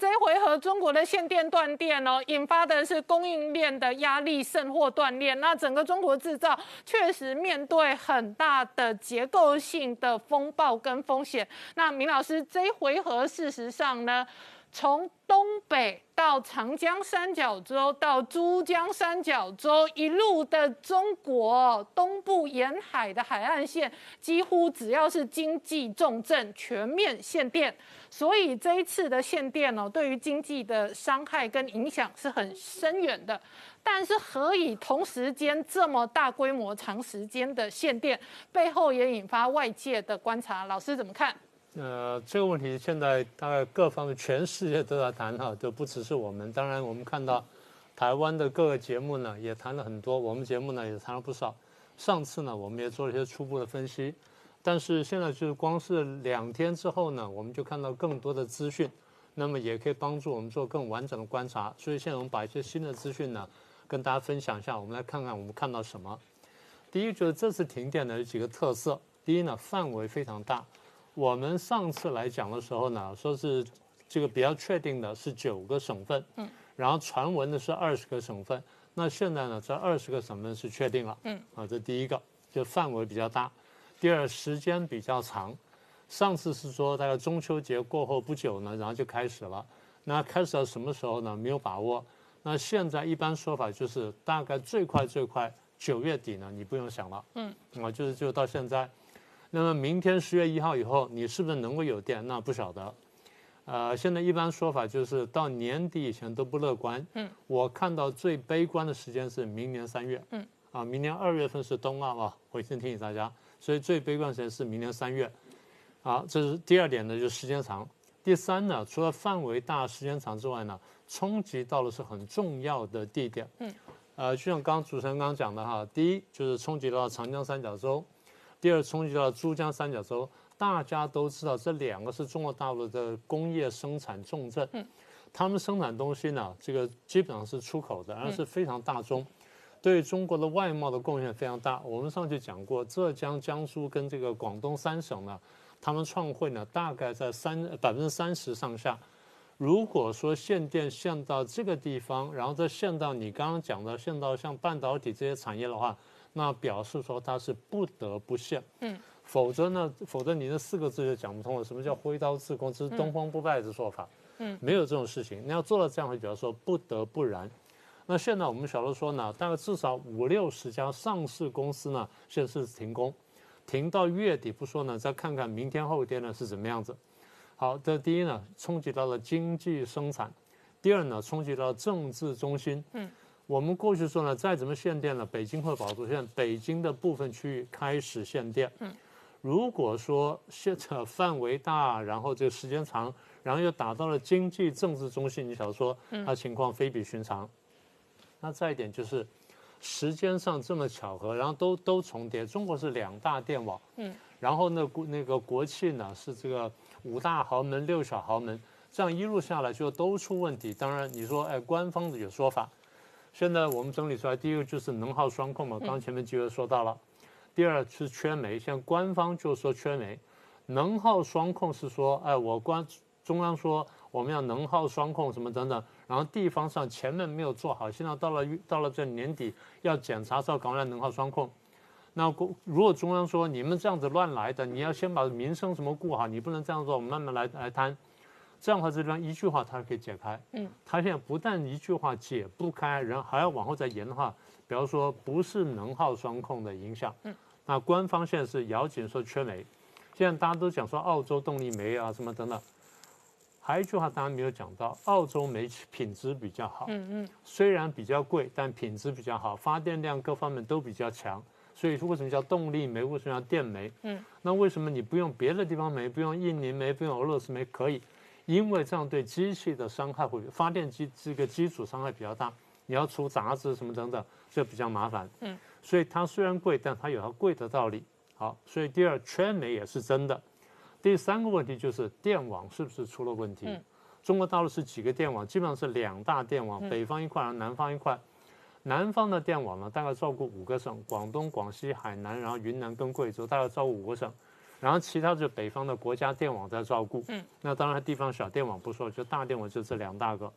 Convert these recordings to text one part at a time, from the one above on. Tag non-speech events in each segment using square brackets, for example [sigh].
这一回合，中国的限电断电哦，引发的是供应链的压力，甚或断裂。那整个中国制造确实面对很大的结构性的风暴跟风险。那明老师，这一回合事实上呢？从东北到长江三角洲，到珠江三角洲，一路的中国东部沿海的海岸线，几乎只要是经济重镇，全面限电。所以这一次的限电哦，对于经济的伤害跟影响是很深远的。但是何以同时间这么大规模、长时间的限电，背后也引发外界的观察？老师怎么看？呃，这个问题现在大概各方面全世界都在谈哈，都不只是我们。当然，我们看到台湾的各个节目呢也谈了很多，我们节目呢也谈了不少。上次呢，我们也做了一些初步的分析，但是现在就是光是两天之后呢，我们就看到更多的资讯，那么也可以帮助我们做更完整的观察。所以现在我们把一些新的资讯呢跟大家分享一下，我们来看看我们看到什么。第一就是这次停电的有几个特色，第一呢范围非常大。我们上次来讲的时候呢，说是这个比较确定的是九个省份，嗯，然后传闻的是二十个省份。那现在呢，这二十个省份是确定了，嗯，啊，这第一个就范围比较大。第二，时间比较长。上次是说大概中秋节过后不久呢，然后就开始了。那开始到什么时候呢？没有把握。那现在一般说法就是大概最快最快九月底呢，你不用想了，嗯，啊，就是就到现在。那么明天十月一号以后，你是不是能够有电？那不晓得。呃，现在一般说法就是到年底以前都不乐观。嗯。我看到最悲观的时间是明年三月。嗯。啊，明年二月份是冬奥啊，我先提醒大家。所以最悲观时间是明年三月。好，这是第二点呢，就是时间长。第三呢，除了范围大、时间长之外呢，冲击到的是很重要的地点。嗯。呃，就像刚主持人刚刚讲的哈，第一就是冲击到长江三角洲。第二冲击到珠江三角洲，大家都知道这两个是中国大陆的工业生产重镇，嗯，他们生产东西呢，这个基本上是出口的，而是非常大宗，对中国的外贸的贡献非常大。我们上去讲过，浙江、江苏跟这个广东三省呢，他们创汇呢大概在三百分之三十上下。如果说限电限到这个地方，然后再限到你刚刚讲的限到像半导体这些产业的话。那表示说它是不得不限，嗯，否则呢，否则你这四个字就讲不通了。什么叫挥刀自宫？这是东方不败的说法，嗯，没有这种事情。你要做到这样，就比方说不得不然。那现在我们晓得说呢，大概至少五六十家上市公司呢，现在是停工，停到月底不说呢，再看看明天后天呢是怎么样子。好，这第一呢，冲击到了经济生产；第二呢，冲击到政治中心，嗯。我们过去说呢，再怎么限电了，北京会保住。现在北京的部分区域开始限电。嗯，如果说限的范围大，然后这个时间长，然后又打到了经济政治中心，你想说，它情况非比寻常。那再一点就是，时间上这么巧合，然后都都重叠。中国是两大电网，嗯，然后呢国那个国庆呢是这个五大豪门六小豪门，这样一路下来就都出问题。当然你说，哎，官方的有说法。现在我们整理出来，第一个就是能耗双控嘛，刚前面几位说到了。第二是缺煤，现在官方就说缺煤。能耗双控是说，哎，我官中央说我们要能耗双控什么等等，然后地方上前面没有做好，现在到了到了这年底要检查，要搞来能耗双控。那如果中央说你们这样子乱来的，你要先把民生什么顾好，你不能这样做，我们慢慢来来谈。这样的话，这地方一句话它可以解开。嗯，它现在不但一句话解不开，然后还要往后再延的话，比方说不是能耗双控的影响。嗯，那官方现在是咬紧说缺煤，现在大家都讲说澳洲动力煤啊什么等等，还有一句话大家没有讲到，澳洲煤品质比较好。嗯嗯，虽然比较贵，但品质比较好，发电量各方面都比较强。所以说为什么叫动力煤？为什么叫电煤？嗯，那为什么你不用别的地方煤？不用印尼煤？不用俄罗斯煤？可以？因为这样对机器的伤害会，发电机这个基础伤害比较大，你要除杂质什么等等，这比较麻烦。嗯，所以它虽然贵，但它有它贵的道理。好，所以第二缺煤也是真的。第三个问题就是电网是不是出了问题？中国大陆是几个电网？基本上是两大电网，北方一块，然后南方一块。南方的电网呢，大概照顾五个省：广东、广西、海南，然后云南跟贵州，大概照顾五个省。然后其他就北方的国家电网在照顾。嗯，那当然地方小电网不说，就大电网就这两大个。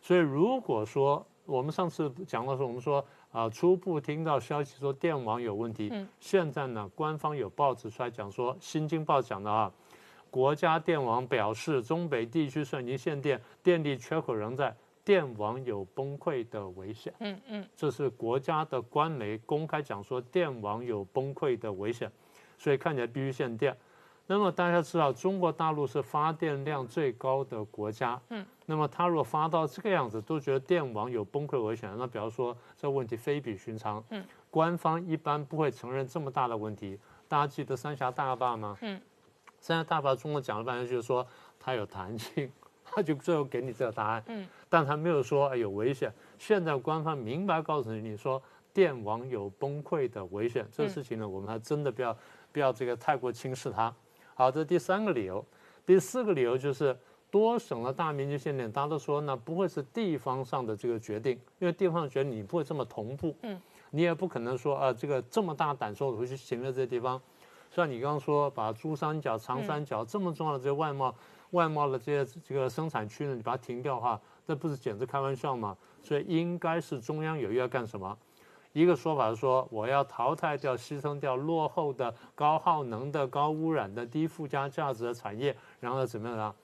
所以如果说我们上次讲的时候，我们说啊，初步听到消息说电网有问题。嗯，现在呢，官方有报纸出来讲说，《新京报》讲的啊，国家电网表示，中北地区虽然已经限电，电力缺口仍在。电网有崩溃的危险，嗯嗯，这是国家的官媒公开讲说电网有崩溃的危险，所以看起来必须限电。那么大家知道，中国大陆是发电量最高的国家，嗯，那么它如果发到这个样子，都觉得电网有崩溃危险，那比方说这问题非比寻常，嗯，官方一般不会承认这么大的问题。大家记得三峡大坝吗？嗯，三峡大坝，中国讲了半天就是说它有弹性。[laughs] 它就最后给你这个答案，嗯，但它没有说有危险。现在官方明白告诉你，你说电网有崩溃的危险，这个事情呢，我们还真的不要不要这个太过轻视它。好，这第三个理由，第四个理由就是多省了大面积限电，大家都说呢不会是地方上的这个决定，因为地方觉得你不会这么同步，嗯，你也不可能说啊这个这么大胆说我会去行了这些地方，像你刚刚说把珠三角、长三角这么重要的这些外贸。外贸的这些这个生产区呢，你把它停掉的话，那不是简直开玩笑吗？所以应该是中央有意要干什么？一个说法是说，我要淘汰掉、牺牲掉落后的、高耗能的、高污染的、低附加价值的产业，然后怎么样呢？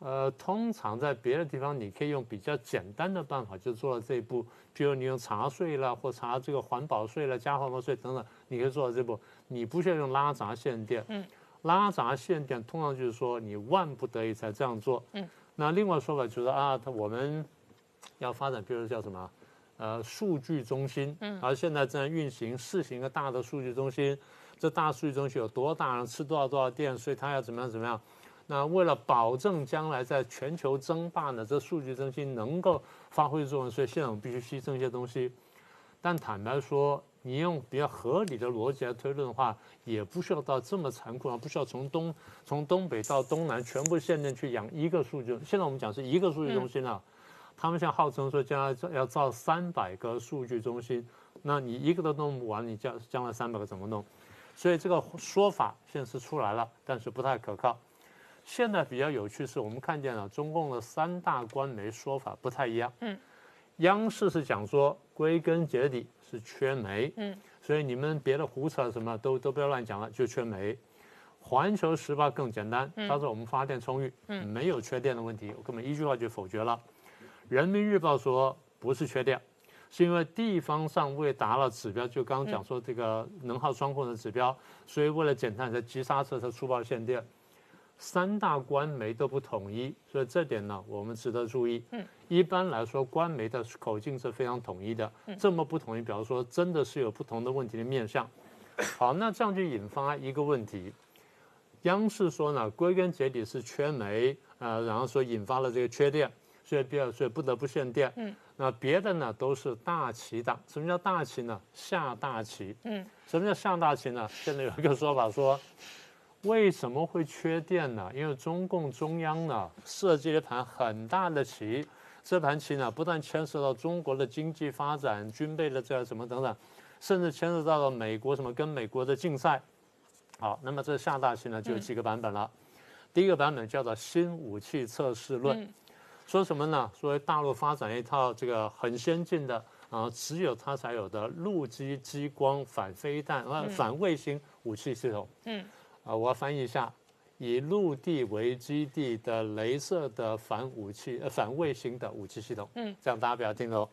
呃，通常在别的地方，你可以用比较简单的办法就做到这一步，比如你用查税啦，或查这个环保税啦、加环保税等等，你可以做到这步。你不需要用拉闸限电。嗯。拉闸限电通常就是说你万不得已才这样做。嗯，那另外说法就是啊，他我们要发展，比如叫什么，呃，数据中心。嗯，而现在正在运行试行一个大的数据中心，这大数据中心有多大，能吃多少多少电，所以它要怎么样怎么样。那为了保证将来在全球争霸呢，这数据中心能够发挥作用，所以现在我们必须牺牲一些东西。但坦白说。你用比较合理的逻辑来推论的话，也不需要到这么残酷啊，不需要从东从东北到东南全部限电去养一个数据。现在我们讲是一个数据中心啊，他们现在号称说将来要造三百个数据中心，那你一个都弄不完，你将将来三百个怎么弄？所以这个说法现在是出来了，但是不太可靠。现在比较有趣是我们看见了中共的三大官媒说法不太一样。嗯。央视是讲说，归根结底是缺煤，嗯，所以你们别的胡扯什么都都不要乱讲了，就缺煤。环球时报更简单，他说我们发电充裕，嗯，没有缺电的问题，我根本一句话就否决了。人民日报说不是缺电，是因为地方上未达到指标，就刚刚讲说这个能耗双控的指标，所以为了减碳才急刹车才粗暴限电。三大官媒都不统一，所以这点呢，我们值得注意。嗯，一般来说，官媒的口径是非常统一的。嗯，这么不统一，比方说，真的是有不同的问题的面向。好，那这样就引发一个问题：央视说呢，归根结底是缺煤，呃，然后说引发了这个缺电，所以必要，所以不得不限电。嗯，那别的呢都是大旗党。什么叫大旗呢？下大棋。嗯，什么叫下大棋呢？现在有一个说法说。为什么会缺电呢？因为中共中央呢设计了一盘很大的棋，这盘棋呢不但牵涉到中国的经济发展、军备的这什么等等，甚至牵涉到了美国什么跟美国的竞赛。好，那么这下大棋呢就有几个版本了。第一个版本叫做新武器测试论，说什么呢？说大陆发展一套这个很先进的啊，只有它才有的陆基激光反飞弹啊反卫星武器系统。嗯。啊，我要翻译一下，以陆地为基地的镭射的反武器呃反卫星的武器系统，嗯，这样大家不要听哦。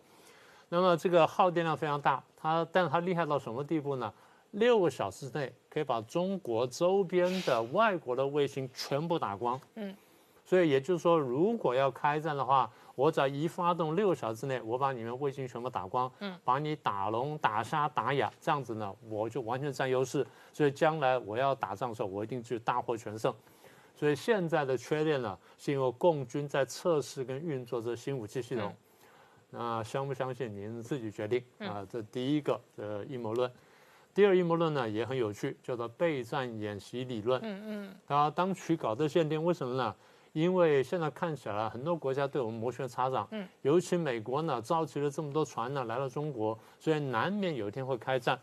那么这个耗电量非常大，它但是它厉害到什么地步呢？六个小时内可以把中国周边的外国的卫星全部打光，嗯，所以也就是说，如果要开战的话。我只要一发动，六个小时之内，我把你们卫星全部打光，嗯，把你打聋、打瞎、打哑，这样子呢，我就完全占优势。所以将来我要打仗的时候，我一定去大获全胜。所以现在的缺点呢，是因为共军在测试跟运作这新武器系统。那相不相信您自己决定啊。这第一个的阴谋论，第二阴谋论呢也很有趣，叫做备战演习理论。嗯嗯，他当局搞这限定，为什么呢？因为现在看起来很多国家对我们摩拳擦掌，嗯，尤其美国呢，召集了这么多船呢来到中国，所以难免有一天会开战。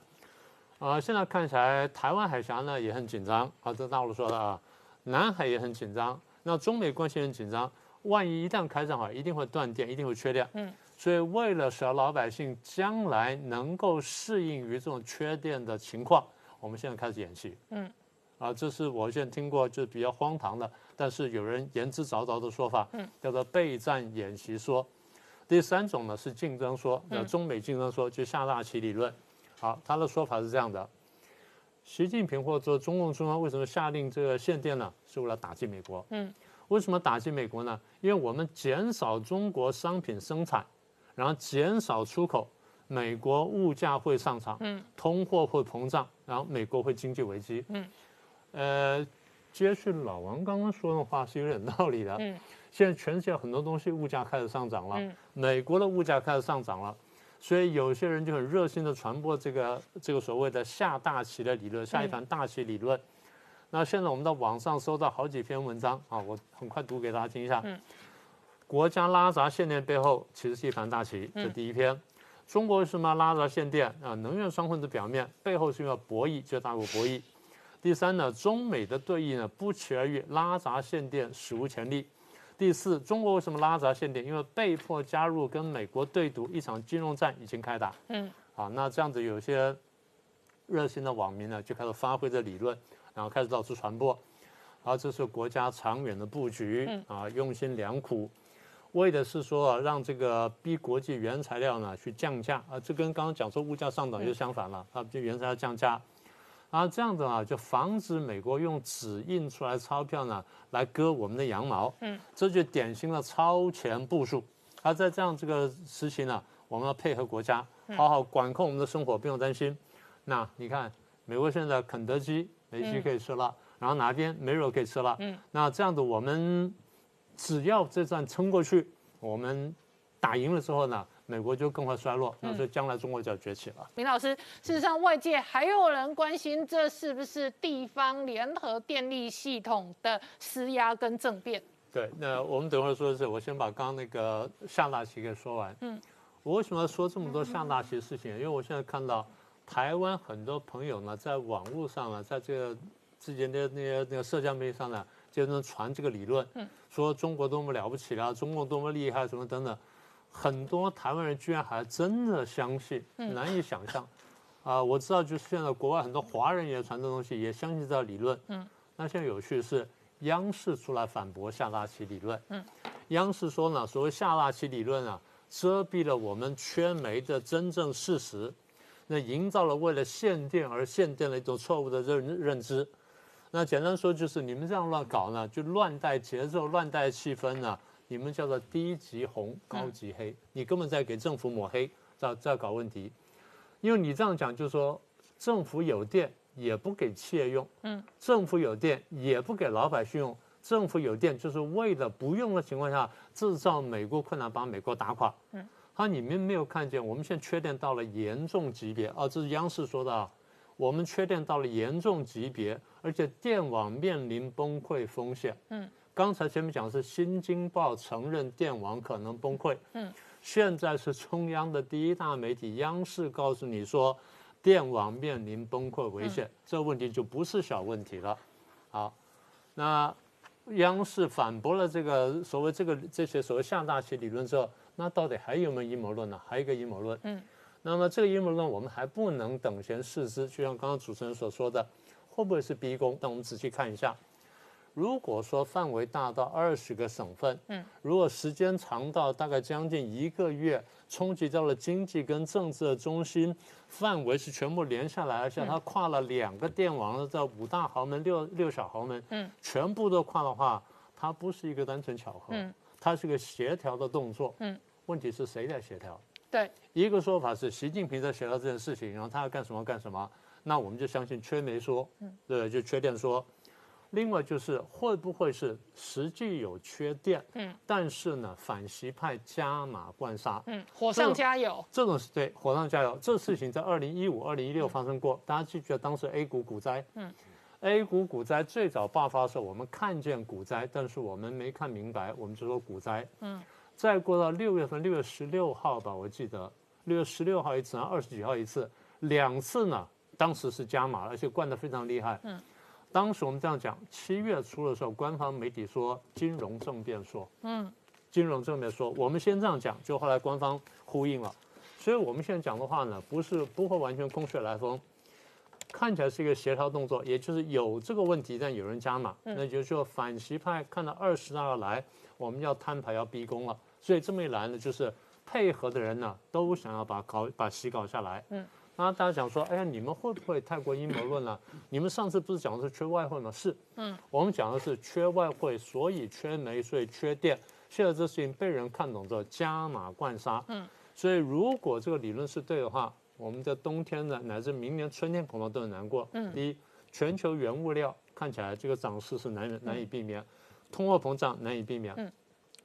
啊，现在看起来台湾海峡呢也很紧张啊，这大陆说的啊，南海也很紧张，那中美关系很紧张，万一一旦开战的话，一定会断电，一定会缺电。嗯，所以为了使老百姓将来能够适应于这种缺电的情况，我们现在开始演戏。嗯，啊，这是我现在听过就是比较荒唐的，但是有人言之凿凿的说法，嗯，叫做备战演习说。第三种呢是竞争说，叫中美竞争说，就下大棋理论。好，他的说法是这样的：习近平或者中共中央为什么下令这个限电呢？是为了打击美国。嗯，为什么打击美国呢？因为我们减少中国商品生产，然后减少出口，美国物价会上涨，嗯，通货会膨胀，然后美国会经济危机。嗯，呃，接续老王刚刚说的话是有点道理的。嗯，现在全世界很多东西物价开始上涨了，美国的物价开始上涨了。所以有些人就很热心的传播这个这个所谓的下大棋的理论，下一盘大棋理论。那现在我们在网上搜到好几篇文章啊，我很快读给大家听一下。国家拉闸限电背后其实是一盘大棋，这第一篇。中国为什么拉闸限电啊？能源双混子表面背后是因为博弈，就大国博弈。第三呢，中美的对弈呢不期而遇，拉闸限电史无前例。第四，中国为什么拉闸限电？因为被迫加入跟美国对赌，一场金融战已经开打。嗯，好，那这样子有些热心的网民呢，就开始发挥这理论，然后开始到处传播。好，这是国家长远的布局啊，用心良苦，为的是说让这个逼国际原材料呢去降价啊，这跟刚刚讲说物价上涨就相反了啊，就原材料降价。啊，这样子啊，就防止美国用纸印出来钞票呢，来割我们的羊毛。嗯，这就典型的超前部署。而在这样这个时期呢，我们要配合国家，好好管控我们的生活，不用担心。那你看，美国现在肯德基没鸡可以吃了，然后哪边没肉可以吃了。嗯，那这样子，我们只要这战撑过去，我们打赢了之后呢？美国就更会衰落，那所以将来中国就要崛起了。明老师，事实上外界还有人关心，这是不是地方联合电力系统的施压跟政变？对，那我们等会儿说的是，我先把刚刚那个下大棋给说完。嗯，我为什么要说这么多下大棋的事情？因为我现在看到台湾很多朋友呢，在网络上呢，在这个之前的那些那个社交媒体上呢，就能传这个理论，说中国多么了不起啊，中共多么厉害，什么等等。很多台湾人居然还真的相信，难以想象。啊，我知道，就是现在国外很多华人也传这东西，也相信这理论。嗯，那现在有趣的是，央视出来反驳下大棋理论。嗯，央视说呢，所谓下大棋理论啊，遮蔽了我们缺煤的真正事实，那营造了为了限电而限电的一种错误的认认知。那简单说就是，你们这样乱搞呢，就乱带节奏、乱带气氛呢。你们叫做低级红，高级黑，你根本在给政府抹黑，在在搞问题。因为你这样讲，就是说政府有电也不给企业用，嗯，政府有电也不给老百姓用，政府有电就是为了不用的情况下制造美国困难，把美国打垮。嗯，好，你们没有看见，我们现在缺电到了严重级别啊，这是央视说的啊，我们缺电到了严重级别，而且电网面临崩溃风险。嗯。刚才前面讲的是《新京报》承认电网可能崩溃，嗯，现在是中央的第一大媒体央视告诉你说，电网面临崩溃危险，这问题就不是小问题了。好，那央视反驳了这个所谓这个这些所谓下大棋理论之后，那到底还有没有阴谋论呢？还有一个阴谋论，嗯，那么这个阴谋论我们还不能等闲视之，就像刚刚主持人所说的，会不会是逼宫？那我们仔细看一下。如果说范围大到二十个省份，嗯，如果时间长到大概将近一个月，冲击到了经济跟政治的中心，范围是全部连下来，而且它跨了两个电网，在五大豪门、六六小豪门，嗯，全部都跨的话，它不是一个单纯巧合，嗯，它是个协调的动作，嗯，问题是谁在协调？对，一个说法是习近平在协调这件事情，然后他要干什么干什么，那我们就相信缺煤说，嗯，对，就缺电说。另外就是会不会是实际有缺电，嗯，但是呢反习派加码灌沙，嗯，火上加油，这种是对火上加油。这事情在二零一五、二零一六发生过，大家记不记得当时 A 股股灾？嗯，A 股股灾最早爆发的时候，我们看见股灾，但是我们没看明白，我们就说股灾。嗯，再过到六月份，六月十六号吧，我记得六月十六号一次，然后二十几号一次，两次呢。当时是加码，而且灌得非常厉害。嗯，当时我们这样讲，七月初的时候，官方媒体说金融政变说，嗯，金融政变说，我们先这样讲，就后来官方呼应了，所以我们现在讲的话呢，不是不会完全空穴来风，看起来是一个协调动作，也就是有这个问题，但有人加码，那就是说反习派看到二十大要来，我们要摊牌要逼宫了，所以这么一来呢，就是配合的人呢都想要把搞把习搞下来，嗯。那大家讲说，哎呀，你们会不会太过阴谋论了？你们上次不是讲的是缺外汇吗？是，嗯，我们讲的是缺外汇，所以缺煤，所以缺电。现在这事情被人看懂之后，加码灌沙，嗯，所以如果这个理论是对的话，我们的冬天呢，乃至明年春天恐怕都很难过。嗯，第一，全球原物料看起来这个涨势是难难以避免，通货膨胀难以避免，嗯，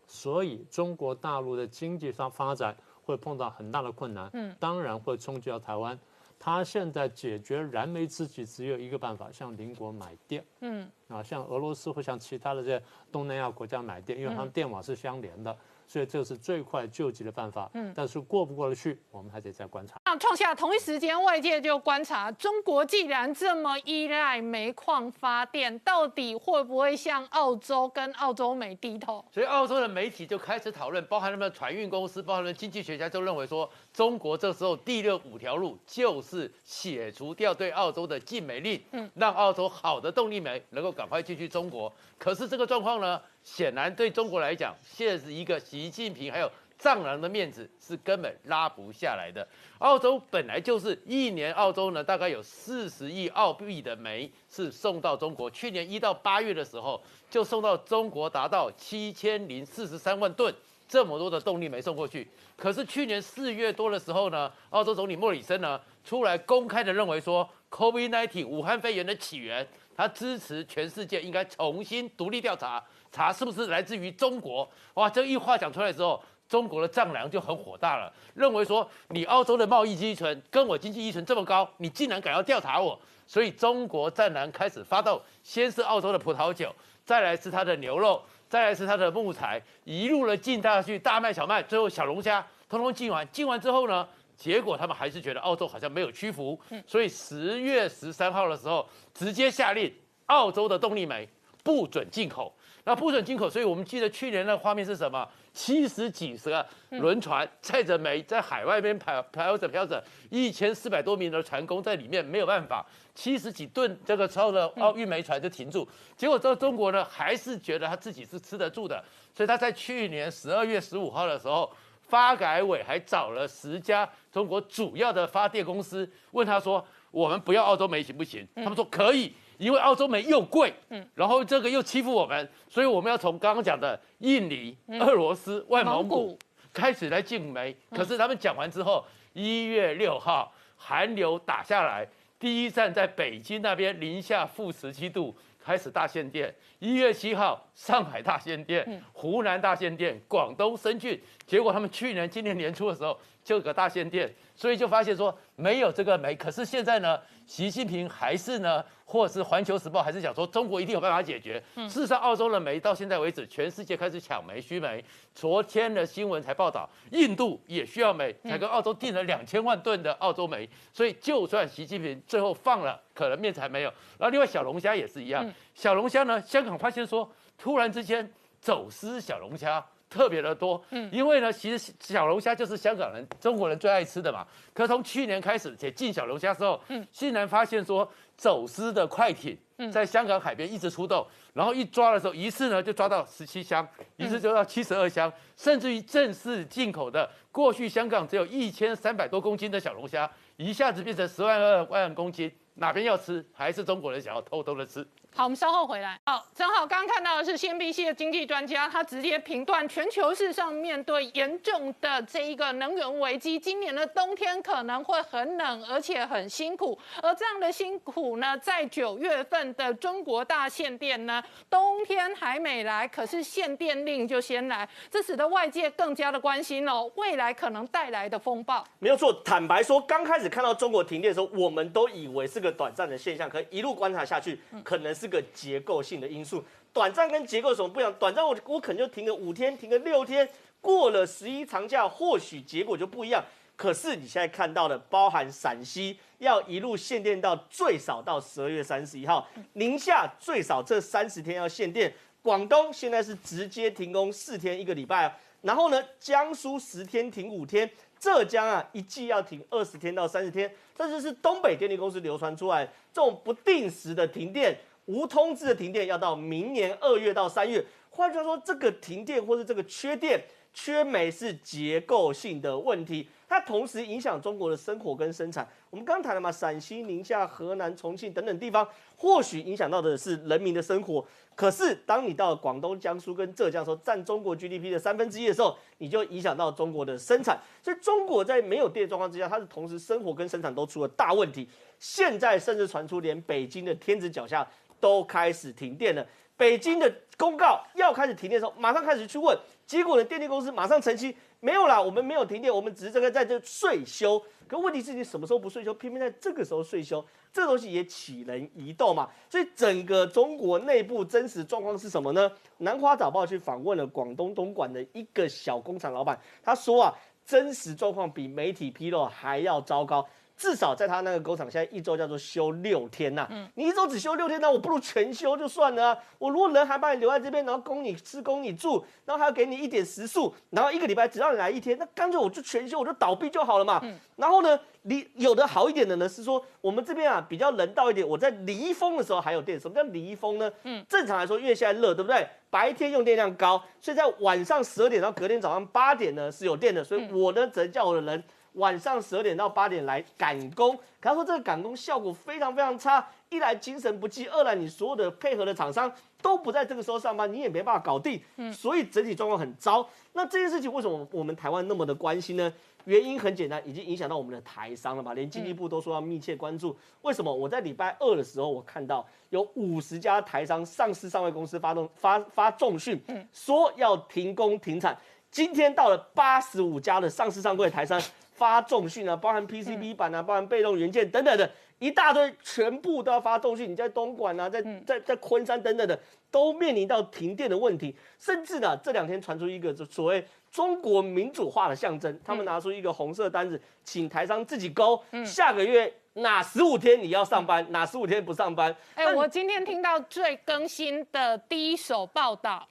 所以中国大陆的经济上发展。会碰到很大的困难，嗯，当然会冲击到台湾。他现在解决燃眉之急只有一个办法，向邻国买电，嗯，啊，像俄罗斯或像其他的这些东南亚国家买电，因为他们电网是相连的。所以这是最快救急的办法，嗯，但是过不过得去，我们还得再观察。那创下同一时间，外界就观察中国既然这么依赖煤矿发电，到底会不会向澳洲跟澳洲美低头？所以澳洲的媒体就开始讨论，包含他们的船运公司，包含了经济学家就认为说，中国这时候第六五条路就是解除掉对澳洲的禁煤令，嗯，让澳洲好的动力煤能够赶快进去中国。可是这个状况呢？显然对中国来讲，现在是一个习近平还有藏人的面子是根本拉不下来的。澳洲本来就是一年，澳洲呢大概有四十亿澳币的煤是送到中国。去年一到八月的时候，就送到中国达到七千零四十三万吨，这么多的动力煤送过去。可是去年四月多的时候呢，澳洲总理莫里森呢出来公开的认为说，COVID-19 武汉肺炎的起源，他支持全世界应该重新独立调查。查是不是来自于中国？哇，这一话讲出来之后，中国的丈量就很火大了，认为说你澳洲的贸易依存跟我经济依存这么高，你竟然敢要调查我，所以中国战狼开始发动，先是澳洲的葡萄酒，再来是它的牛肉，再来是它的木材，一路的进下去，大麦、小麦，最后小龙虾，通通进完。进完之后呢，结果他们还是觉得澳洲好像没有屈服，所以十月十三号的时候，直接下令澳洲的动力煤不准进口。那不准进口，所以我们记得去年那画面是什么？七十几十个轮船载着煤在海外边漂漂着漂着，一千四百多名的船工在里面没有办法，七十几吨这个超的奥运煤船就停住。结果这中国呢，还是觉得他自己是吃得住的，所以他在去年十二月十五号的时候，发改委还找了十家中国主要的发电公司，问他说：“我们不要澳洲煤行不行？”他们说可以。因为澳洲煤又贵，嗯，然后这个又欺负我们，所以我们要从刚刚讲的印尼、俄罗斯、外蒙古开始来进煤。可是他们讲完之后，一月六号寒流打下来，第一站在北京那边零下负十七度开始大限电。一月七号上海大限电，湖南大限电，广东深圳。结果他们去年今年年初的时候就有个大限电，所以就发现说没有这个煤。可是现在呢，习近平还是呢。或者是《环球时报》还是讲说中国一定有办法解决。事实上，澳洲的煤到现在为止，全世界开始抢煤、需煤。昨天的新闻才报道，印度也需要煤，才跟澳洲订了两千万吨的澳洲煤。所以，就算习近平最后放了，可能面子还没有。然后，另外小龙虾也是一样。小龙虾呢，香港发现说，突然之间走私小龙虾。特别的多，嗯，因为呢，其实小龙虾就是香港人、中国人最爱吃的嘛。可从去年开始，且进小龙虾之后，嗯，竟然发现说走私的快艇在香港海边一直出动，然后一抓的时候，一次呢就抓到十七箱，一次就到七十二箱，甚至于正式进口的，过去香港只有一千三百多公斤的小龙虾，一下子变成十万二万公斤，哪边要吃，还是中国人想要偷偷的吃。好，我们稍后回来。好，正好刚刚看到的是 CNBC 的经济专家，他直接评断全球市上面对严重的这一个能源危机，今年的冬天可能会很冷，而且很辛苦。而这样的辛苦呢，在九月份的中国大限电呢，冬天还没来，可是限电令就先来，这使得外界更加的关心哦，未来可能带来的风暴。没有错，坦白说，刚开始看到中国停电的时候，我们都以为是个短暂的现象，可一路观察下去，可能。是个结构性的因素，短暂跟结构有什么不一样？短暂我我可能就停个五天，停个六天，过了十一长假，或许结果就不一样。可是你现在看到的，包含陕西要一路限电到最少到十二月三十一号，宁夏最少这三十天要限电，广东现在是直接停工四天一个礼拜，然后呢，江苏十天停五天，浙江啊一季要停二十天到三十天，这就是东北电力公司流传出来这种不定时的停电、无通知的停电，要到明年二月到三月。换句话说，这个停电或是这个缺电、缺煤是结构性的问题。它同时影响中国的生活跟生产。我们刚谈了嘛，陕西、宁夏、河南、重庆等等地方，或许影响到的是人民的生活。可是当你到广东、江苏跟浙江的时候，占中国 GDP 的三分之一的时候，你就影响到中国的生产。所以中国在没有电状况之下，它是同时生活跟生产都出了大问题。现在甚至传出连北京的天子脚下都开始停电了。北京的公告要开始停电的时候，马上开始去问，结果呢，电力公司马上澄清。没有啦，我们没有停电，我们只是这个在这税休。可问题是你什么时候不税休，偏偏在这个时候税休，这东西也起人疑窦嘛。所以整个中国内部真实状况是什么呢？南华早报去访问了广东东莞的一个小工厂老板，他说啊，真实状况比媒体披露还要糟糕。至少在他那个工厂，现在一周叫做休六天呐。嗯，你一周只休六天，那我不如全休就算了。我如果人还把你留在这边，然后供你吃、供你住，然后还要给你一点食宿，然后一个礼拜只让你来一天，那干脆我就全休，我就倒闭就好了嘛。嗯，然后呢，你有的好一点的呢是说，我们这边啊比较人道一点，我在离峰的时候还有电。什么叫离峰呢？嗯，正常来说，因为现在热，对不对？白天用电量高，所以在晚上十二点到隔天早上八点呢是有电的，所以我呢只能叫我的人。晚上十二点到八点来赶工，可他说这个赶工效果非常非常差，一来精神不济，二来你所有的配合的厂商都不在这个时候上班，你也没办法搞定，所以整体状况很糟。那这件事情为什么我们台湾那么的关心呢？原因很简单，已经影响到我们的台商了吧？连经济部都说要密切关注。为什么？我在礼拜二的时候，我看到有五十家台商上市上位公司发动发发重讯，说要停工停产。今天到了八十五家的上市上柜台商。发重讯啊，包含 PCB 板啊，包含被动元件等等的一大堆，全部都要发重讯。你在东莞啊，在在在昆山等等的，都面临到停电的问题。甚至呢，这两天传出一个所谓中国民主化的象征，他们拿出一个红色单子，请台商自己勾，下个月哪十五天你要上班，哪十五天不上班。哎，我今天听到最更新的第一手报道。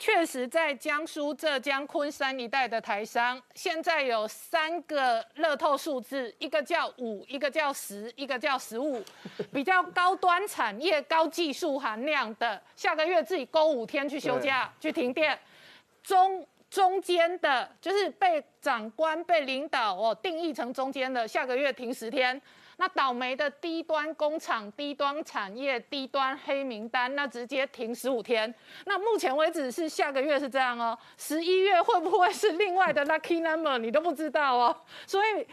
确实，在江苏、浙江、昆山一带的台商，现在有三个乐透数字，一个叫五，一个叫十，一个叫十五，比较高端产业、高技术含量的，下个月自己勾五天去休假、去停电。中中间的，就是被长官、被领导哦定义成中间的，下个月停十天。那倒霉的低端工厂、低端产业、低端黑名单，那直接停十五天。那目前为止是下个月是这样哦，十一月会不会是另外的 lucky number？你都不知道哦，所以。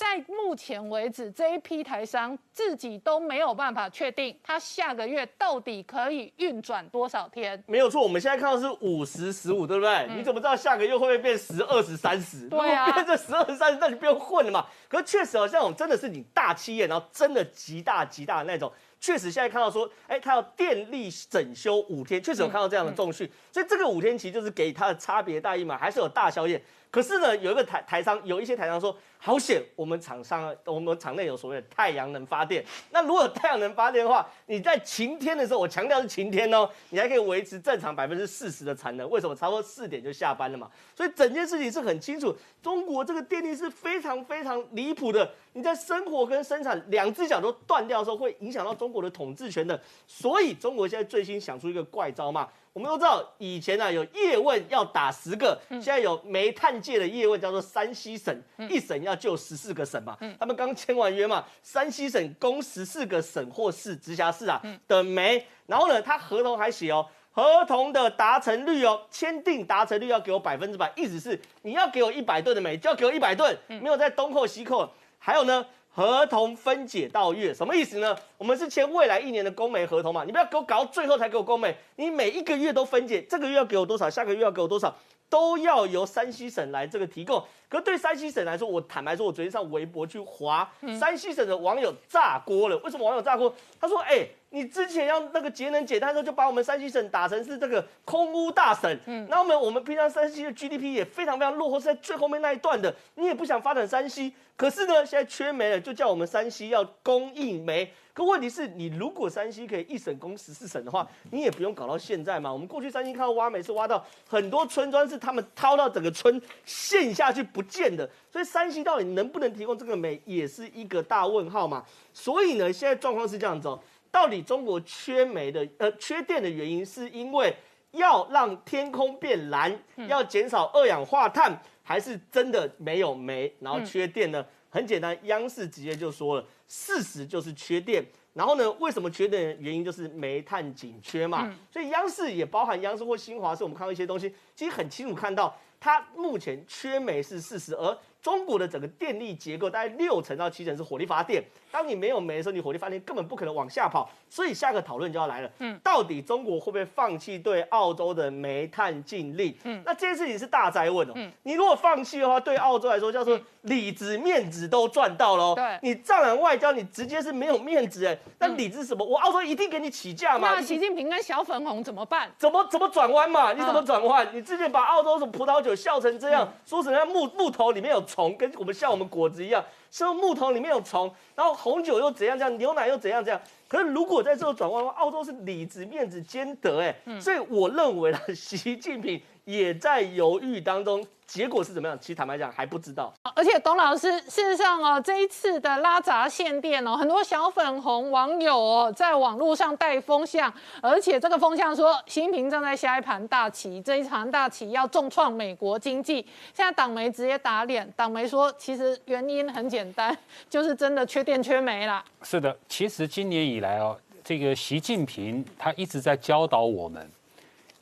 在目前为止，这一批台商自己都没有办法确定，他下个月到底可以运转多少天？没有错，我们现在看到是五十、十五，对不对？你怎么知道下个月会不会变十、二十、三十？对啊，变这十、二十、三十，那你不用混了嘛。可是确实好，像我真的是你大企业，然后真的极大极大的那种，确实现在看到说，哎，他要电力整修五天，确实有看到这样的重讯。所以这个五天其实就是给他的差别待遇嘛，还是有大消业。可是呢，有一个台台商，有一些台商说。好险，我们厂商，我们厂内有所谓的太阳能发电。那如果太阳能发电的话，你在晴天的时候，我强调是晴天哦，你还可以维持正常百分之四十的产能。为什么？差不多四点就下班了嘛。所以整件事情是很清楚，中国这个电力是非常非常离谱的。你在生活跟生产两只脚都断掉的时候，会影响到中国的统治权的。所以中国现在最新想出一个怪招嘛。我们都知道，以前呢有叶问要打十个，现在有煤炭界的叶问叫做山西省，一省要救十四个省嘛。他们刚签完约嘛，山西省供十四个省或市直辖市啊的煤，然后呢，他合同还写哦，合同的达成率哦，签订达成率要给我百分之百，意思是你要给我一百吨的煤，就要给我一百吨，没有在东扣西扣。还有呢。合同分解到月什么意思呢？我们是签未来一年的工煤合同嘛？你不要给我搞到最后才给我工煤，你每一个月都分解，这个月要给我多少，下个月要给我多少，都要由山西省来这个提供。可对山西省来说，我坦白说，我昨天上微博去划山西省的网友炸锅了。为什么网友炸锅？他说：“哎，你之前要那个节能减碳的时候，就把我们山西省打成是这个空污大省。嗯，那我们我们平常山西的 GDP 也非常非常落后，是在最后面那一段的。你也不想发展山西，可是呢，现在缺煤了，就叫我们山西要供应煤。可问题是你如果山西可以一省供十四省的话，你也不用搞到现在嘛。我们过去山西看到挖煤是挖到很多村庄是他们掏到整个村陷下去不见的，所以山西到底能不能提供这个煤也是一个大问号嘛。所以呢，现在状况是这样子哦。到底中国缺煤的呃缺电的原因，是因为要让天空变蓝，要减少二氧化碳，还是真的没有煤，然后缺电呢？很简单，央视直接就说了，事实就是缺电。然后呢，为什么缺电？原因就是煤炭紧缺嘛。所以央视也包含央视或新华社，我们看到一些东西，其实很清楚看到，它目前缺煤是事实，而中国的整个电力结构大概六成到七成是火力发电。当你没有煤的时候，你火力发电根本不可能往下跑。所以下个讨论就要来了，嗯，到底中国会不会放弃对澳洲的煤炭禁令？嗯，那这件事情是大灾问哦。嗯，你如果放弃的话，对澳洲来说叫做里子面子都赚到了。对，你藏人外交，你直接是没有面子哎。那里子什么？我澳洲一定给你起价嘛。那习近平跟小粉红怎么办？怎么怎么转弯嘛？你怎么转换？你之前把澳洲什么葡萄酒笑成这样，说成那木木头里面有虫，跟我们像我们果子一样。是木桶里面有虫，然后红酒又怎样？这样牛奶又怎样？这样。可是如果在这个转弯的话，澳洲是里子面子兼得，哎，所以我认为啊，习近平也在犹豫当中。结果是怎么样？其实坦白讲还不知道。而且董老师，事实上哦，这一次的拉闸限电哦，很多小粉红网友哦，在网络上带风向，而且这个风向说习近平正在下一盘大棋，这一盘大棋要重创美国经济。现在党媒直接打脸，党媒说其实原因很简单，就是真的缺电缺煤了。是的，其实今年以来哦，这个习近平他一直在教导我们。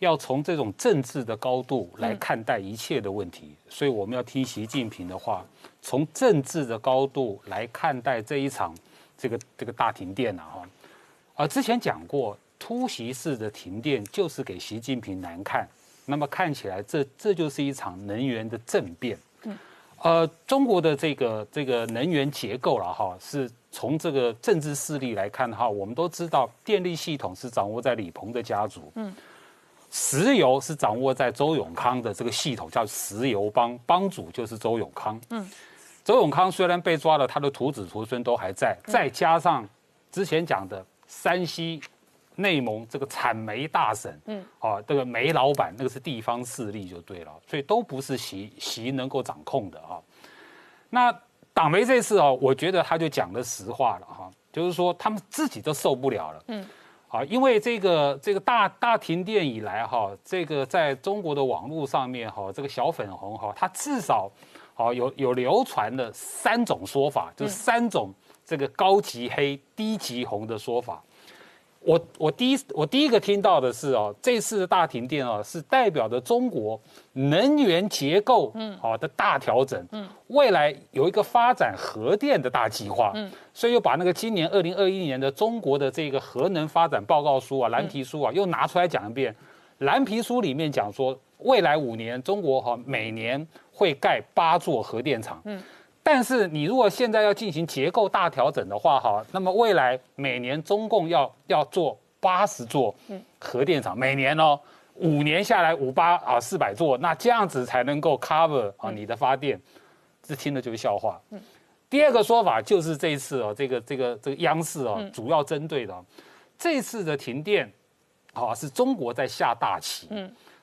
要从这种政治的高度来看待一切的问题，所以我们要听习近平的话，从政治的高度来看待这一场这个这个大停电呐哈。啊，之前讲过，突袭式的停电就是给习近平难看，那么看起来这这就是一场能源的政变。嗯，呃，中国的这个这个能源结构了哈，是从这个政治势力来看哈，我们都知道电力系统是掌握在李鹏的家族。嗯。石油是掌握在周永康的这个系统，叫石油帮，帮主就是周永康。嗯，周永康虽然被抓了，他的徒子徒孙都还在，再加上之前讲的山西、内蒙这个产煤大省，嗯，啊，这个煤老板那个是地方势力就对了，所以都不是习习能够掌控的啊。那党媒这次哦，我觉得他就讲了实话了哈，就是说他们自己都受不了了，嗯。啊，因为这个这个大大停电以来哈，这个在中国的网络上面哈，这个小粉红哈，它至少，好有有流传的三种说法，就是三种这个高级黑、低级红的说法。我我第一我第一个听到的是哦，这次的大停电哦，是代表着中国能源结构嗯好的大调整嗯，未来有一个发展核电的大计划嗯，所以又把那个今年二零二一年的中国的这个核能发展报告书啊蓝皮书啊又拿出来讲一遍，蓝皮书里面讲说未来五年中国哈每年会盖八座核电厂嗯。但是你如果现在要进行结构大调整的话，哈，那么未来每年中共要要做八十座核电厂，每年哦，五年下来五八啊四百座，那这样子才能够 cover 啊你的发电，这听的就是笑话。第二个说法就是这一次哦，这个这个这个央视哦，主要针对的这次的停电，啊是中国在下大棋。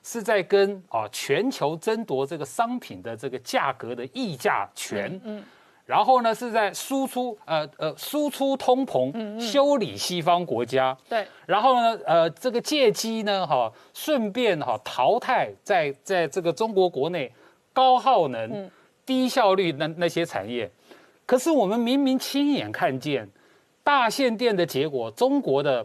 是在跟啊全球争夺这个商品的这个价格的议价权，嗯，然后呢是在输出呃呃输出通膨，嗯修理西方国家，对，然后呢呃这个借机呢哈顺便哈淘汰在在这个中国国内高耗能、低效率那那些产业，可是我们明明亲眼看见大限电的结果，中国的。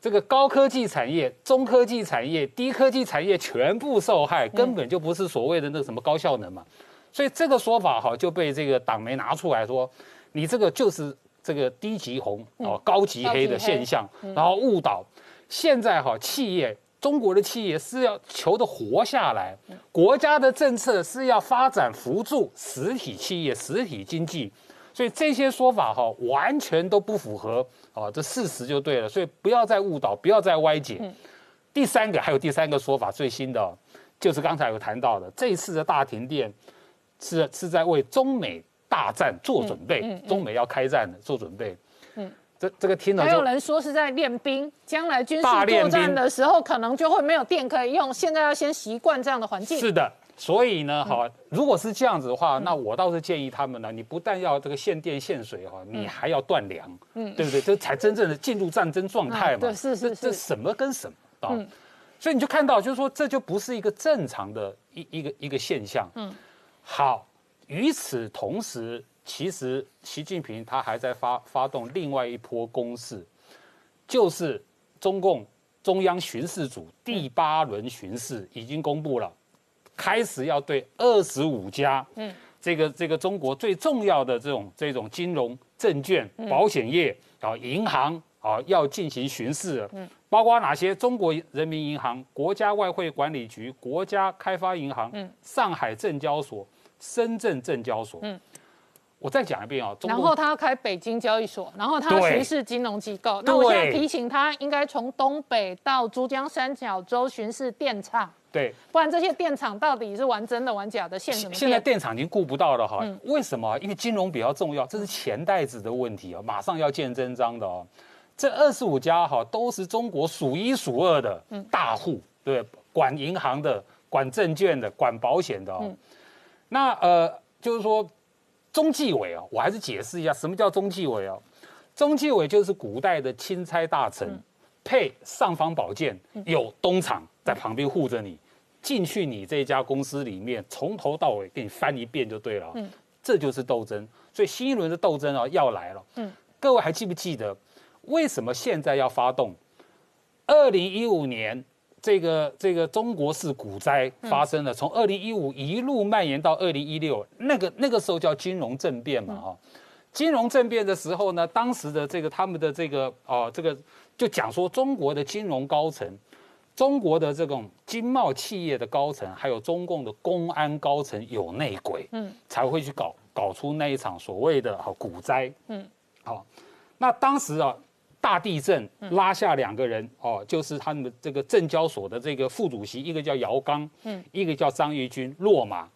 这个高科技产业、中科技产业、低科技产业全部受害，根本就不是所谓的那什么高效能嘛。所以这个说法哈就被这个党媒拿出来说，你这个就是这个低级红哦、高级黑的现象，然后误导。现在哈企业，中国的企业是要求的活下来，国家的政策是要发展扶助实体企业、实体经济。所以这些说法哈，完全都不符合啊这事实就对了。所以不要再误导，不要再歪解。第三个还有第三个说法，最新的，就是刚才有谈到的，这一次的大停电是是在为中美大战做准备，中美要开战了做准备。嗯，这这个听了还有人说是在练兵，将来军事作战的时候可能就会没有电可以用，现在要先习惯这样的环境。是的。所以呢，哈，如果是这样子的话，那我倒是建议他们呢，你不但要这个限电限水哈，你还要断粮，嗯，对不对？这才真正的进入战争状态嘛。对，是是是。这什么跟什么啊？所以你就看到，就是说，这就不是一个正常的一一个一个现象。嗯。好，与此同时，其实习近平他还在发发动另外一波攻势，就是中共中央巡视组第八轮巡视已经公布了。开始要对二十五家，嗯，这个这个中国最重要的这种这种金融、证券、保险业啊，银行啊，要进行巡视，嗯，包括哪些？中国人民银行、国家外汇管理局、国家开发银行、嗯，上海证交所、深圳证交所，嗯。我再讲一遍啊，然后他要开北京交易所，然后他巡视金融机构。那我现在提醒他，应该从东北到珠江三角洲巡视电厂。对，不然这些电厂到底是玩真的玩假的？现现在电厂已经顾不到了哈。为什么？因为金融比较重要，这是钱袋子的问题啊，马上要见真章的哦。这二十五家哈都是中国数一数二的大户，对，管银行的、管证券的、管保险的哦。那呃，就是说。中纪委啊，我还是解释一下，什么叫中纪委啊？中纪委就是古代的钦差大臣，配尚方宝剑，有东厂在旁边护着你，进去你这家公司里面，从头到尾给你翻一遍就对了。嗯，这就是斗争。所以新一轮的斗争啊要来了。嗯，各位还记不记得为什么现在要发动？二零一五年。这个这个中国式股灾发生了，从二零一五一路蔓延到二零一六，那个那个时候叫金融政变嘛哈，金融政变的时候呢，当时的这个他们的这个哦这个就讲说中国的金融高层，中国的这种经贸企业的高层，还有中共的公安高层有内鬼，嗯，才会去搞搞出那一场所谓的哈股灾，嗯，好，那当时啊。大地震拉下两个人哦，就是他们这个证交所的这个副主席，一个叫姚刚，嗯，一个叫张玉军落马。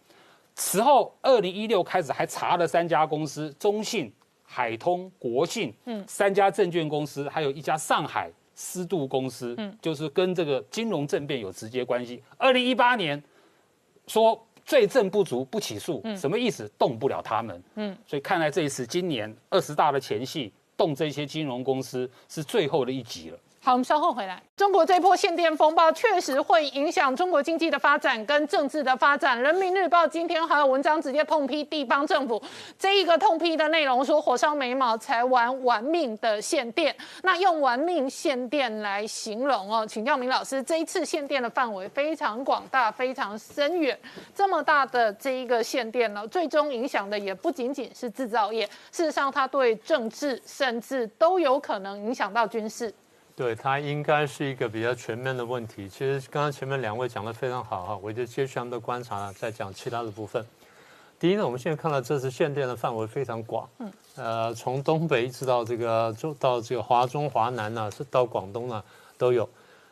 此后，二零一六开始还查了三家公司：中信、海通、国信，嗯，三家证券公司，还有一家上海思度公司，嗯，就是跟这个金融政变有直接关系。二零一八年说罪证不足不起诉，嗯什么意思？动不了他们，嗯，所以看来这一次今年二十大的前戏。动这些金融公司是最后的一集了。好，我们稍后回来。中国这波限电风暴确实会影响中国经济的发展跟政治的发展。人民日报今天还有文章直接痛批地方政府，这一个痛批的内容说火烧眉毛才玩玩命的限电。那用玩命限电来形容哦，请教明老师，这一次限电的范围非常广大，非常深远。这么大的这一个限电呢，最终影响的也不仅仅是制造业，事实上它对政治甚至都有可能影响到军事。对，它应该是一个比较全面的问题。其实刚刚前面两位讲的非常好哈，我就接续他们的观察，再讲其他的部分。第一呢，我们现在看到这次限电的范围非常广，嗯，呃，从东北一直到这个中到这个华中华南呢，是到广东呢都有。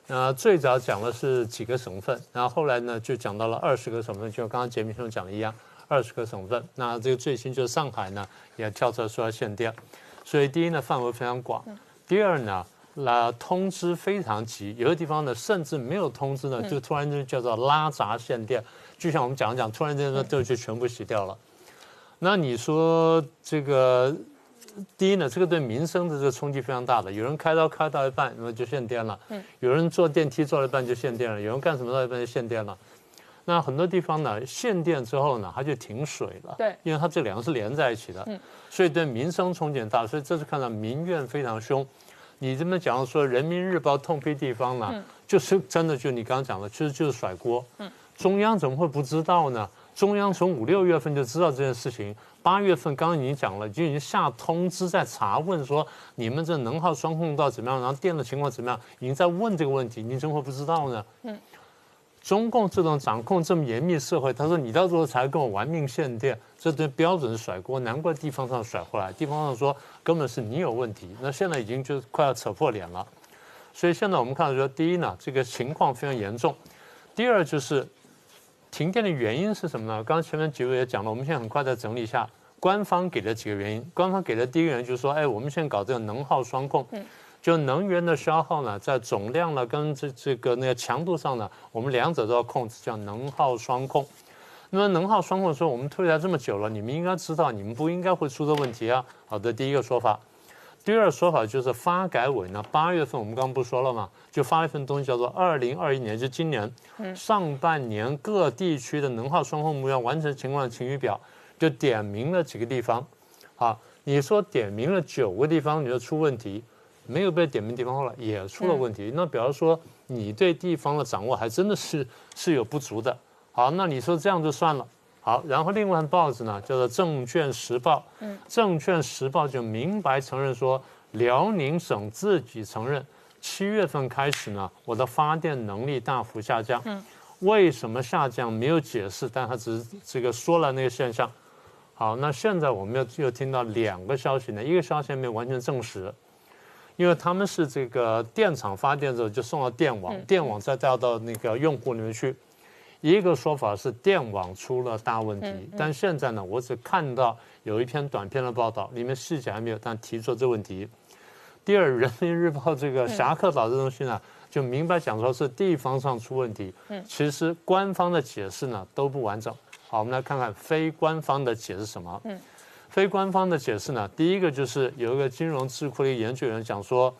那最早讲的是几个省份，然后后来呢就讲到了二十个省份，就刚刚杰明兄讲的一样，二十个省份。那这个最新就是上海呢也跳出来说要限电，所以第一呢范围非常广，第二呢。那通知非常急，有的地方呢甚至没有通知呢，就突然间叫做拉闸限电，就像我们讲讲，突然间呢就就全部洗掉了。那你说这个第一呢，这个对民生的这个冲击非常大的，有人开刀开到一半，那么就限电了；嗯，有人坐电梯坐到一半就限电了；有人干什么到一半就限电了。那很多地方呢限电之后呢，它就停水了，对，因为它这两个是连在一起的，嗯，所以对民生冲击很大，所以这次看到民怨非常凶。你这么讲说，《人民日报》痛批地方呢，就是真的，就你刚刚讲的，其实就是甩锅。中央怎么会不知道呢？中央从五六月份就知道这件事情，八月份刚刚已经讲了，就已经下通知在查问说，你们这能耗双控到怎么样，然后电的情况怎么样，已经在问这个问题，你怎么会不知道呢？嗯，中共这种掌控这么严密社会，他说你到时候才跟我玩命限电，这对标准甩锅，难怪地方上甩回来，地方上说根本是你有问题，那现在已经就快要扯破脸了。所以现在我们看到说，第一呢，这个情况非常严重；第二就是停电的原因是什么呢？刚刚前面几位也讲了，我们现在很快再整理一下官方给的几个原因。官方给的第一个原因就是说，哎，我们现在搞这个能耗双控，就能源的消耗呢，在总量呢跟这这个那个强度上呢，我们两者都要控制，叫能耗双控。那么能耗双控说，我们推来这么久了，你们应该知道，你们不应该会出这问题啊。好的，第一个说法。第二说法就是发改委呢，八月份我们刚刚不说了嘛？就发了一份东西叫做《二零二一年，就今年上半年各地区的能耗双控目标完成情况的晴雨表》，就点名了几个地方。好，你说点名了九个地方，你就出问题，没有被点名地方后来也出了问题。那比方说你对地方的掌握还真的是 [laughs] 是有不足的。好，那你说这样就算了。好，然后另外报纸呢叫做《证券时报》，嗯，《证券时报》就明白承认说，辽宁省自己承认，七月份开始呢，我的发电能力大幅下降，嗯，为什么下降没有解释，但他只是这个说了那个现象。好，那现在我们又又听到两个消息呢，一个消息没有完全证实，因为他们是这个电厂发电之后就送到电网，电网再带到那个用户里面去。一个说法是电网出了大问题，但现在呢，我只看到有一篇短篇的报道，里面细节还没有，但提出这问题。第二，人民日报这个侠客岛这东西呢，就明白讲说是地方上出问题。嗯，其实官方的解释呢都不完整。好，我们来看看非官方的解释什么。嗯，非官方的解释呢，第一个就是有一个金融智库的研究员讲说。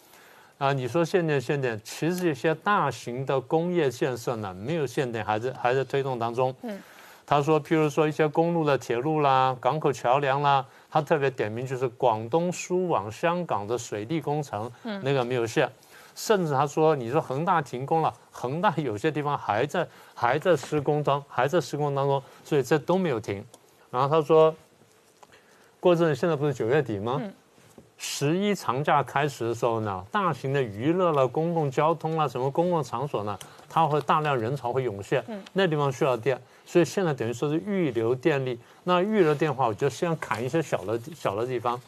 啊，你说限电限电，其实一些大型的工业建设呢，没有限电，还在还在推动当中。嗯，他说，譬如说一些公路的铁路啦、港口桥梁啦，他特别点名就是广东输往香港的水利工程，嗯，那个没有限。甚至他说，你说恒大停工了，恒大有些地方还在还在施工当还在施工当中，所以这都没有停。然后他说，过阵现在不是九月底吗？十一长假开始的时候呢，大型的娱乐了、公共交通啊、什么公共场所呢，它会大量人潮会涌现，那地方需要电，所以现在等于说是预留电力。那预留电话，我就先砍一些小的小的地方。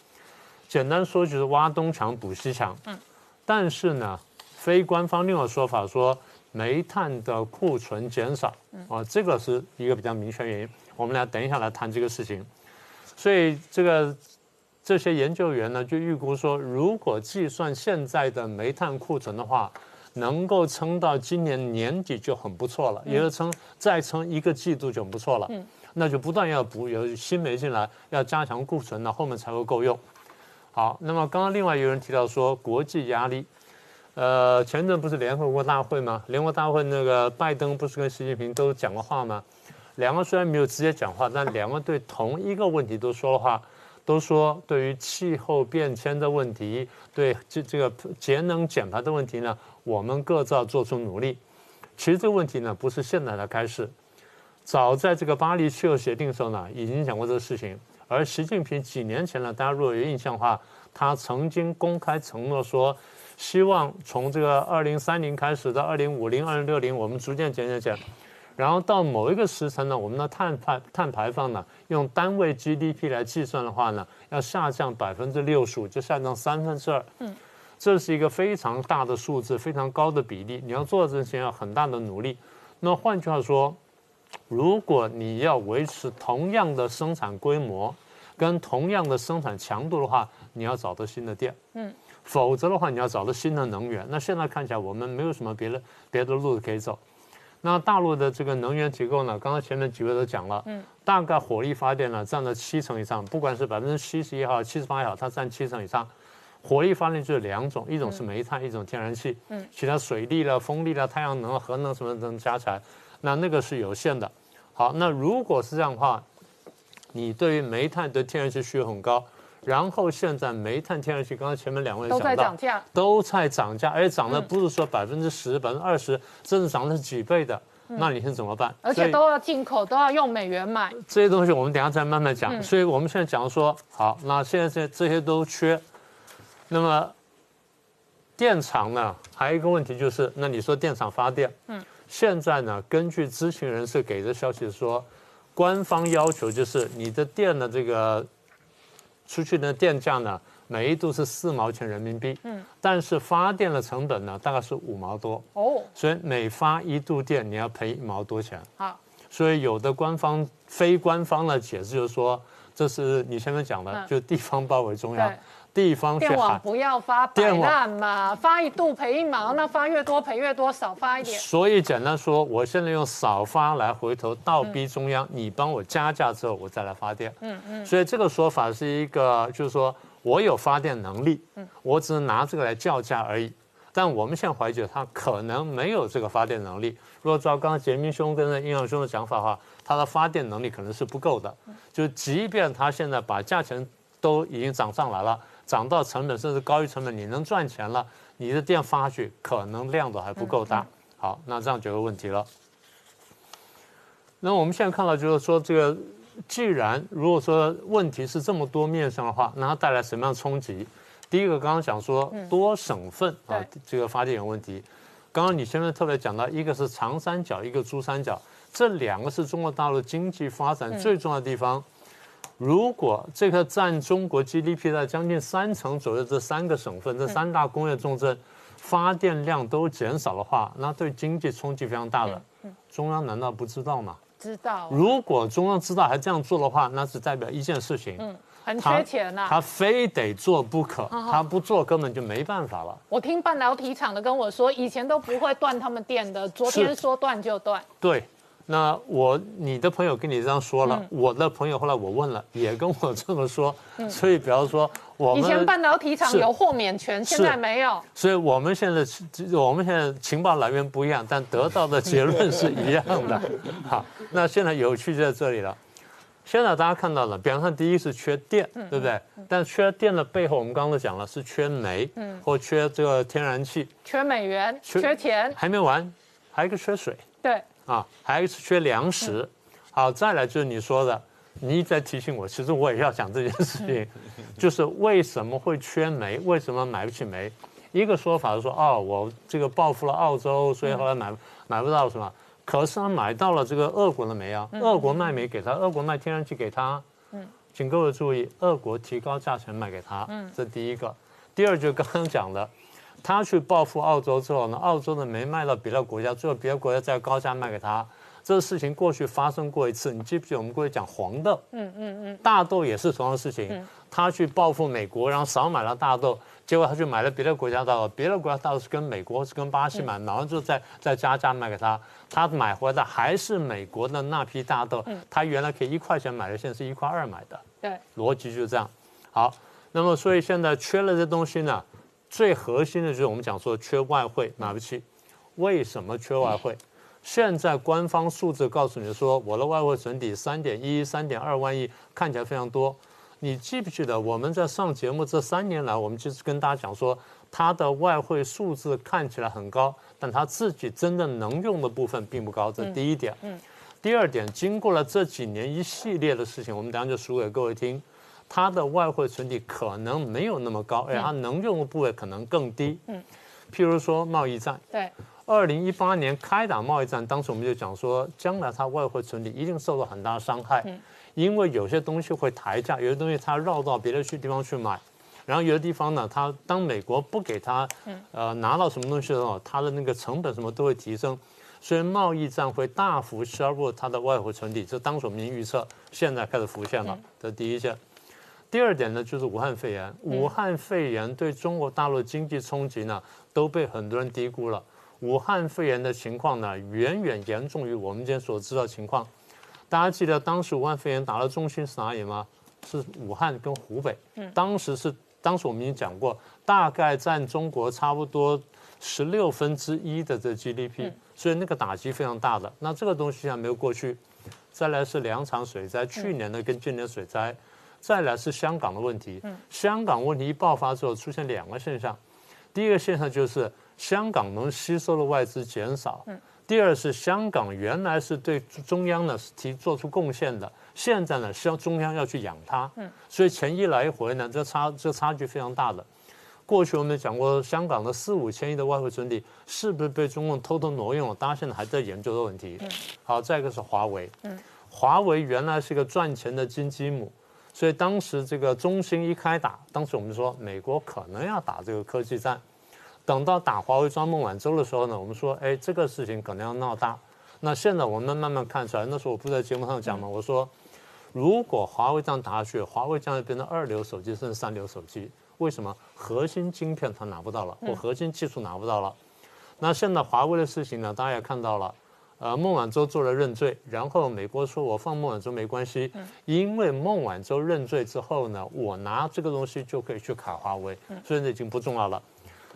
简单说就是挖东墙补西墙。嗯。但是呢，非官方另外说法说，煤炭的库存减少，啊，这个是一个比较明确原因。我们俩等一下来谈这个事情。所以这个。这些研究员呢，就预估说，如果计算现在的煤炭库存的话，能够撑到今年年底就很不错了，也就撑再撑一个季度就很不错了。嗯，那就不断要补有新煤进来，要加强库存，那后面才会够用。好，那么刚刚另外有人提到说国际压力，呃，前阵不是联合国大会吗？联合国大会那个拜登不是跟习近平都讲过话吗？两个虽然没有直接讲话，但两个对同一个问题都说了话。都说对于气候变迁的问题，对这这个节能减排的问题呢，我们各自要做出努力。其实这个问题呢，不是现在才开始，早在这个巴黎气候协定的时候呢，已经讲过这个事情。而习近平几年前呢，大家如果有印象的话，他曾经公开承诺说，希望从这个二零三零开始到二零五零、二零六零，我们逐渐减减减。然后到某一个时辰呢，我们的碳排碳排放呢，用单位 GDP 来计算的话呢，要下降百分之六十五，就下降三分之二。嗯，这是一个非常大的数字，非常高的比例。你要做这些要很大的努力。那换句话说，如果你要维持同样的生产规模跟同样的生产强度的话，你要找到新的店。嗯，否则的话，你要找到新的能源。那现在看起来，我们没有什么别的别的路可以走。那大陆的这个能源结构呢？刚刚前面几位都讲了，嗯，大概火力发电呢占了七成以上，不管是百分之七十也好，七十八也好，它占七成以上。火力发电就是两种，一种是煤炭，一种天然气，嗯，其他水力了、风力了、太阳能、核能什么等加起来，那那个是有限的。好，那如果是这样的话，你对于煤炭的天然气需求很高。然后现在煤炭、天然气，刚刚前面两位都在涨价，都在涨价，而且涨的不是说百分之十、百分之二十，甚至涨的是几倍的，那你是怎么办？而且都要进口，都要用美元买。这些东西我们等下再慢慢讲。所以我们现在讲说，好，那现在这这些都缺，那么电厂呢，还有一个问题就是，那你说电厂发电，嗯，现在呢，根据知情人士给的消息说，官方要求就是你的电的这个出去的电价呢，每一度是四毛钱人民币，嗯，但是发电的成本呢，大概是五毛多，哦，所以每发一度电你要赔一毛多钱。好，所以有的官方、非官方的解释就是说，这是你前面讲的，嗯。就地方包围中央对，地方去电网。不要发摆电嘛，发一度赔一毛，那发越多赔越多，少发一点。所以简单说，我现在用少发来回头倒逼中央，你帮我加价之后，我再来发电。嗯嗯。所以这个说法是一个，就是说我有发电能力，我只能拿这个来叫价而已。但我们现在怀疑他可能没有这个发电能力。如果照刚刚杰明兄跟那殷阳兄的讲法的话，他的发电能力可能是不够的。就即便他现在把价钱都已经涨上来了，涨到成本甚至高于成本，你能赚钱了，你的电发去可能量都还不够大。好，那这样就有问题了。那我们现在看到就是说，这个既然如果说问题是这么多面向的话，那它带来什么样的冲击？第一个，刚刚讲说多省份啊，这个发电有问题。刚刚你前面特别讲到，一个是长三角，一个珠三角，这两个是中国大陆经济发展最重要的地方。如果这个占中国 GDP 的将近三成左右这三个省份，这三大工业重镇，发电量都减少的话，那对经济冲击非常大的。中央难道不知道吗？知道，如果中央知道还这样做的话，那只代表一件事情，嗯很缺钱呐、他非得做不可，他不做根本就没办法了。我听半导体厂的跟我说，以前都不会断他们电的，昨天是说断就断。对，那我你的朋友跟你这样说了，我的朋友后来我问了，也跟我这么说，所以比方说我们以前，半导体厂有豁免权，现在没有。所以我们现在我们现在情报来源不一样，但得到的结论是一样的。好，那现在有趣就在这里了。现在大家看到了，比方说第一是缺电，对不对？但缺电的背后，我们刚刚都讲了，是缺煤，嗯或缺这个天然气，缺美元，缺缺钱，还没完，还有一个缺水。对，啊，还是缺粮食。好，再来就是你说的，你一直在提醒我，其实我也要讲这件事情，[laughs] 就是为什么会缺煤，为什么买不起煤？一个说法是说，哦，我这个报复了澳洲，所以后来买买不到什么。可是他买到了这个俄国的煤啊，俄国卖煤给他，俄国卖天然气给他。请各位注意，俄国提高价钱卖给他，这第一个。第二就刚刚讲的，他去报复澳洲之后呢，澳洲的没卖到别的国家，最后别的国家再高价卖给他。这个事情过去发生过一次，你记不记得我们过去讲黄豆？嗯嗯嗯，大豆也是同样的事情，他去报复美国，然后少买了大豆，结果他去买了别的国家大豆，别的国家大豆是跟美国是跟巴西买，买完之后再再加价卖给他，他买回来的还是美国的那批大豆，他原来可以一块钱买的，现在是一块二买的。对，逻辑就是这样。好，那么所以现在缺了这东西呢，最核心的就是我们讲说缺外汇，买不起。为什么缺外汇？现在官方数字告诉你说，我的外汇存底三点一、三点二万亿，看起来非常多。你记不记得我们在上节目这三年来，我们就是跟大家讲说，它的外汇数字看起来很高，但它自己真的能用的部分并不高，这第一点。嗯第二点，经过了这几年一系列的事情，我们等下就数给各位听，它的外汇存底可能没有那么高，而它能用的部位可能更低。嗯，譬如说贸易战，对，二零一八年开打贸易战，当时我们就讲说，将来它外汇存底一定受到很大的伤害，因为有些东西会抬价，有些东西它绕到别的去地方去买，然后有的地方呢，它当美国不给它，呃，拿到什么东西的时候，它的那个成本什么都会提升，所以贸易战会大幅削弱它的外汇存底，这当时我们已经预测，现在开始浮现了，这是第一件。第二点呢，就是武汉肺炎。武汉肺炎对中国大陆经济冲击呢，都被很多人低估了。武汉肺炎的情况呢，远远严重于我们今天所知道的情况。大家记得当时武汉肺炎打的中心是哪里吗？是武汉跟湖北。当时是，当时我们已经讲过，大概占中国差不多十六分之一的这 GDP，所以那个打击非常大的。那这个东西还没有过去。再来是两场水灾，去年的跟今年的水灾。再来是香港的问题，香港问题一爆发之后，出现两个现象。第一个现象就是香港能吸收的外资减少，第二是香港原来是对中央呢是提做出贡献的，现在呢需要中央要去养它，所以钱一来一回呢，这差这差距非常大的。过去我们讲过，香港的四五千亿的外汇存底是不是被中共偷偷挪用了？大家现在还在研究的问题。好，再一个是华为。嗯，华为原来是一个赚钱的金鸡母，所以当时这个中兴一开打，当时我们说美国可能要打这个科技战。等到打华为抓孟晚舟的时候呢，我们说，哎，这个事情可能要闹大。那现在我们慢慢看出来，那时候我不在节目上讲嘛？我说，如果华为这样打下去，华为将来变成二流手机甚至三流手机。为什么？核心晶片它拿不到了，或核心技术拿不到了。那现在华为的事情呢？大家也看到了，呃，孟晚舟做了认罪，然后美国说我放孟晚舟没关系，因为孟晚舟认罪之后呢，我拿这个东西就可以去卡华为，所以那已经不重要了。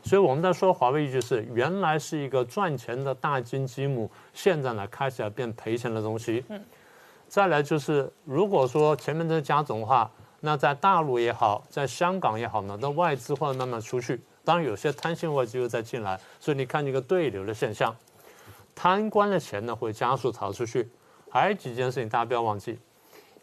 所以我们在说华为一句是，原来是一个赚钱的大金鸡母，现在呢开始要变赔钱的东西。嗯，再来就是，如果说前面的加总的话，那在大陆也好，在香港也好呢，那外资会慢慢出去。当然有些贪心外资又再进来，所以你看一个对流的现象，贪官的钱呢会加速逃出去。还有几件事情大家不要忘记，“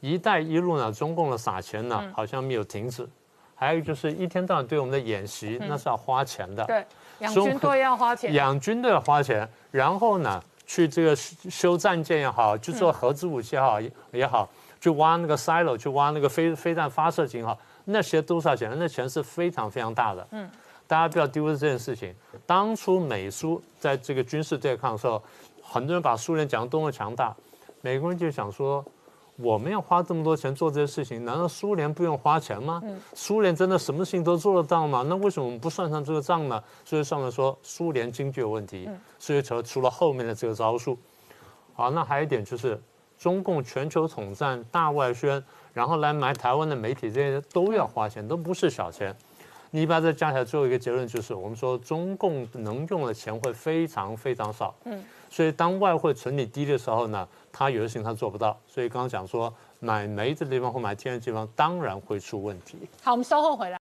一带一路”呢，中共的撒钱呢好像没有停止。还有就是一天到晚对我们的演习，那是要花钱的。对，养军队要花钱。养军队要花钱，然后呢，去这个修战舰也好，去做核子武器也好也好，去挖那个 silo，去挖那个飞飞弹发射井好，那些都是要钱，那钱是非常非常大的。嗯，大家不要丢了这件事情。当初美苏在这个军事对抗的时候，很多人把苏联讲得多么强大，美国人就想说。我们要花这么多钱做这些事情，难道苏联不用花钱吗？苏联真的什么事情都做得到吗？那为什么我们不算上这个账呢？所以上面说苏联经济有问题，所以才出了后面的这个招数。好，那还有一点就是中共全球统战、大外宣，然后来买台湾的媒体，这些都要花钱，都不是小钱。你把这加起来，最后一个结论就是，我们说中共能用的钱会非常非常少。嗯，所以当外汇存底低的时候呢？他有的事情他做不到，所以刚刚讲说买煤的地方或买天然气地方，当然会出问题。好，我们稍后回来。